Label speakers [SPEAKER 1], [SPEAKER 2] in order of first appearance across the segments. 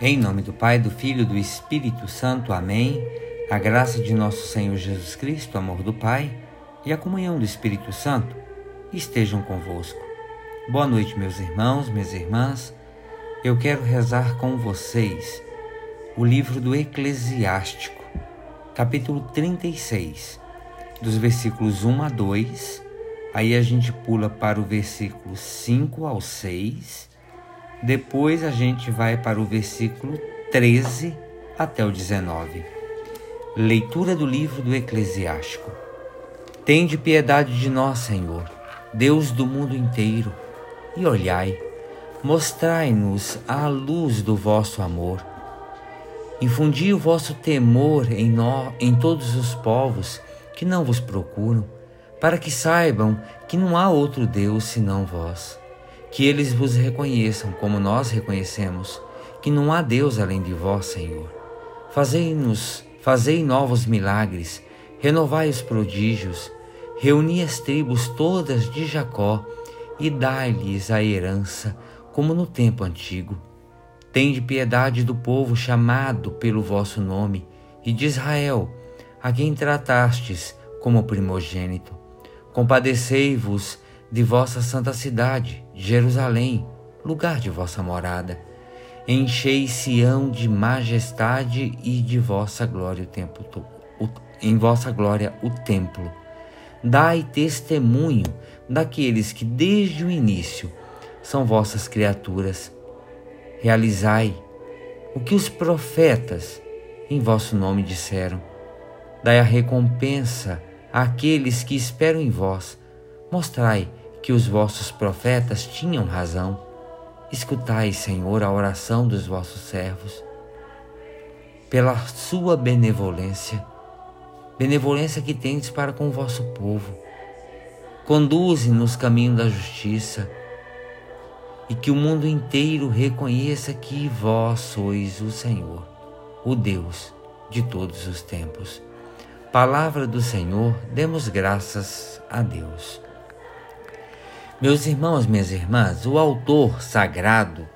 [SPEAKER 1] Em nome do Pai, do Filho e do Espírito Santo. Amém. A graça de nosso Senhor Jesus Cristo, o amor do Pai e a comunhão do Espírito Santo estejam convosco. Boa noite, meus irmãos, minhas irmãs. Eu quero rezar com vocês o livro do Eclesiástico, capítulo 36, dos versículos 1 a 2. Aí a gente pula para o versículo 5 ao 6 depois a gente vai para o versículo 13 até o 19. Leitura do livro do Eclesiástico. Tende piedade de nós, Senhor, Deus do mundo inteiro, e olhai, mostrai-nos a luz do vosso amor. Infundi o vosso temor em, nós, em todos os povos que não vos procuram, para que saibam que não há outro Deus senão vós que eles vos reconheçam como nós reconhecemos, que não há Deus além de vós, Senhor. Fazei-nos, fazei novos milagres, renovai os prodígios, reuni as tribos todas de Jacó e dai-lhes a herança, como no tempo antigo. Tende piedade do povo chamado pelo vosso nome e de Israel, a quem tratastes como primogênito. Compadecei-vos de vossa santa cidade, Jerusalém, lugar de vossa morada. Enchei Sião de majestade e de vossa glória o templo, o, em vossa glória o templo. Dai testemunho daqueles que desde o início são vossas criaturas. Realizai o que os profetas em vosso nome disseram. Dai a recompensa àqueles que esperam em vós. Mostrai que os vossos profetas tinham razão. Escutai, Senhor, a oração dos vossos servos. Pela sua benevolência, benevolência que tendes para com o vosso povo. Conduze-nos caminho da justiça e que o mundo inteiro reconheça que vós sois o Senhor, o Deus de todos os tempos. Palavra do Senhor, demos graças a Deus. Meus irmãos, minhas irmãs, o autor sagrado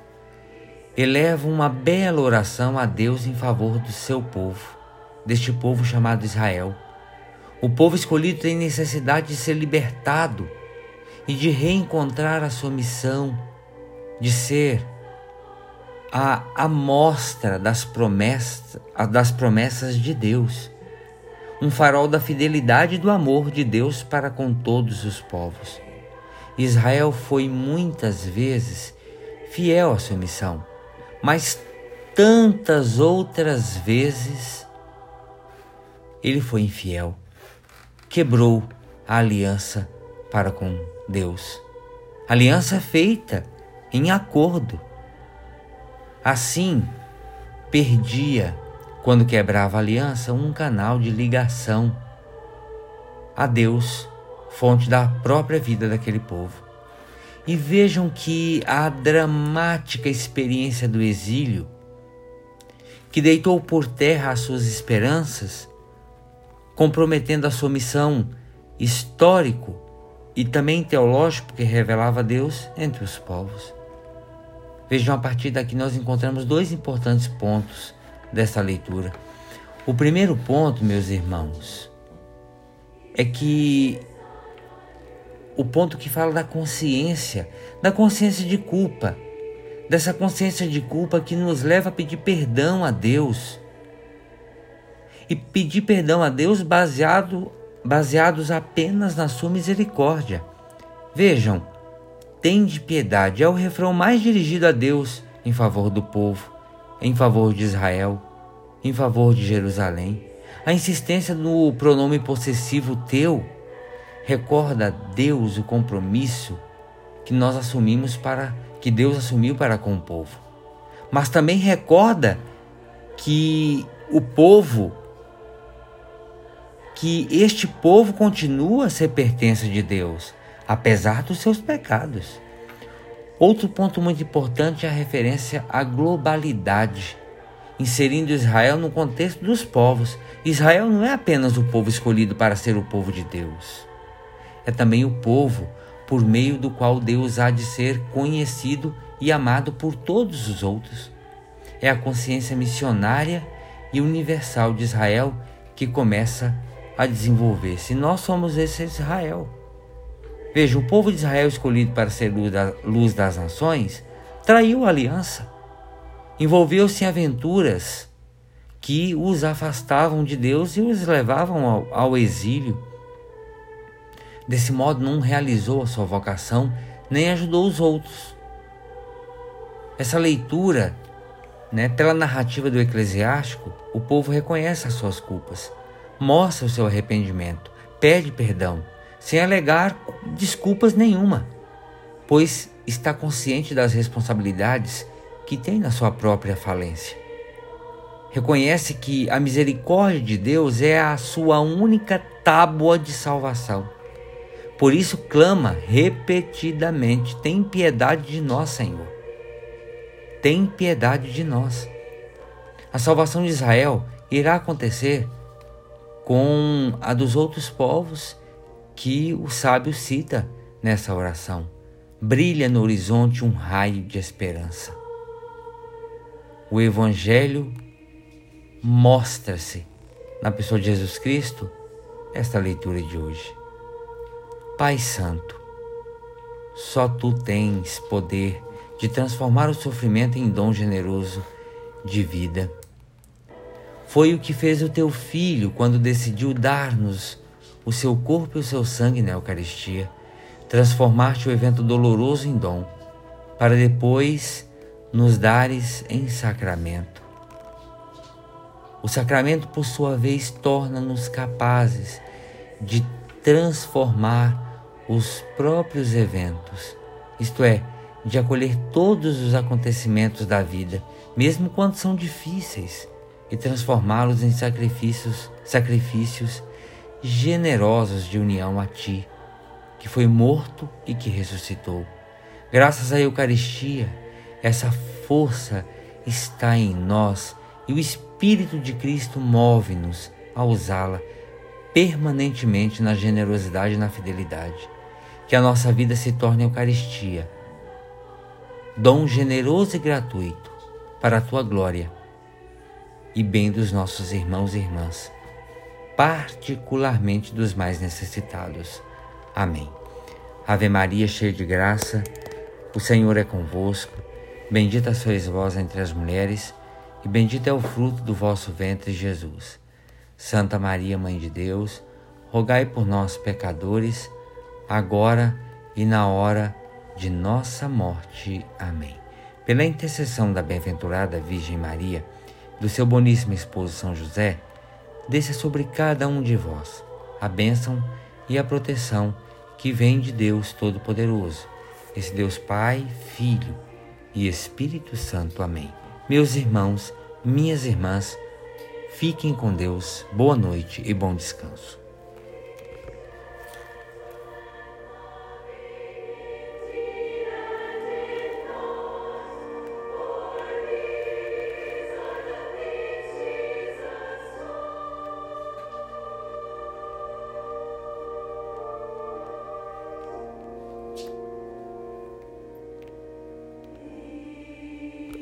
[SPEAKER 1] eleva uma bela oração a Deus em favor do seu povo, deste povo chamado Israel. O povo escolhido tem necessidade de ser libertado e de reencontrar a sua missão, de ser a amostra das promessas, das promessas de Deus, um farol da fidelidade e do amor de Deus para com todos os povos. Israel foi muitas vezes fiel à sua missão, mas tantas outras vezes ele foi infiel, quebrou a aliança para com Deus. Aliança feita em acordo. Assim, perdia, quando quebrava a aliança, um canal de ligação a Deus fonte da própria vida daquele povo. E vejam que a dramática experiência do exílio, que deitou por terra as suas esperanças, comprometendo a sua missão histórico e também teológico que revelava Deus entre os povos. Vejam, a partir daqui nós encontramos dois importantes pontos dessa leitura. O primeiro ponto, meus irmãos, é que o ponto que fala da consciência, da consciência de culpa, dessa consciência de culpa que nos leva a pedir perdão a Deus. E pedir perdão a Deus baseado, baseados apenas na sua misericórdia. Vejam, tende piedade é o refrão mais dirigido a Deus em favor do povo, em favor de Israel, em favor de Jerusalém. A insistência no pronome possessivo teu recorda a Deus o compromisso que nós assumimos para que Deus assumiu para com o povo. Mas também recorda que o povo que este povo continua a ser pertença de Deus, apesar dos seus pecados. Outro ponto muito importante é a referência à globalidade, inserindo Israel no contexto dos povos. Israel não é apenas o povo escolhido para ser o povo de Deus é também o povo por meio do qual Deus há de ser conhecido e amado por todos os outros. é a consciência missionária e universal de Israel que começa a desenvolver-se. Nós somos esse Israel. Veja, o povo de Israel escolhido para ser luz das nações traiu a aliança, envolveu-se em aventuras que os afastavam de Deus e os levavam ao, ao exílio. Desse modo, não realizou a sua vocação nem ajudou os outros. Essa leitura, né, pela narrativa do eclesiástico, o povo reconhece as suas culpas, mostra o seu arrependimento, pede perdão, sem alegar desculpas nenhuma, pois está consciente das responsabilidades que tem na sua própria falência. Reconhece que a misericórdia de Deus é a sua única tábua de salvação. Por isso clama repetidamente: tem piedade de nós, Senhor. Tem piedade de nós. A salvação de Israel irá acontecer com a dos outros povos que o sábio cita nessa oração. Brilha no horizonte um raio de esperança. O Evangelho mostra-se na pessoa de Jesus Cristo, esta leitura de hoje. Pai Santo, só tu tens poder de transformar o sofrimento em dom generoso de vida. Foi o que fez o teu filho quando decidiu dar-nos o seu corpo e o seu sangue na Eucaristia, transformar-te o evento doloroso em dom, para depois nos dares em sacramento. O sacramento, por sua vez, torna-nos capazes de transformar os próprios eventos, isto é, de acolher todos os acontecimentos da vida, mesmo quando são difíceis, e transformá-los em sacrifícios, sacrifícios generosos de união a ti, que foi morto e que ressuscitou. Graças à Eucaristia, essa força está em nós e o Espírito de Cristo move-nos a usá-la permanentemente na generosidade e na fidelidade. Que a nossa vida se torne Eucaristia, dom generoso e gratuito para a tua glória e bem dos nossos irmãos e irmãs, particularmente dos mais necessitados. Amém. Ave Maria, cheia de graça, o Senhor é convosco. Bendita sois vós entre as mulheres e bendito é o fruto do vosso ventre, Jesus. Santa Maria, Mãe de Deus, rogai por nós, pecadores, agora e na hora de nossa morte. Amém. Pela intercessão da bem-aventurada Virgem Maria, do seu boníssimo esposo São José, desça sobre cada um de vós a bênção e a proteção que vem de Deus Todo-Poderoso, esse Deus Pai, Filho e Espírito Santo. Amém. Meus irmãos, minhas irmãs, fiquem com Deus, boa noite e bom descanso.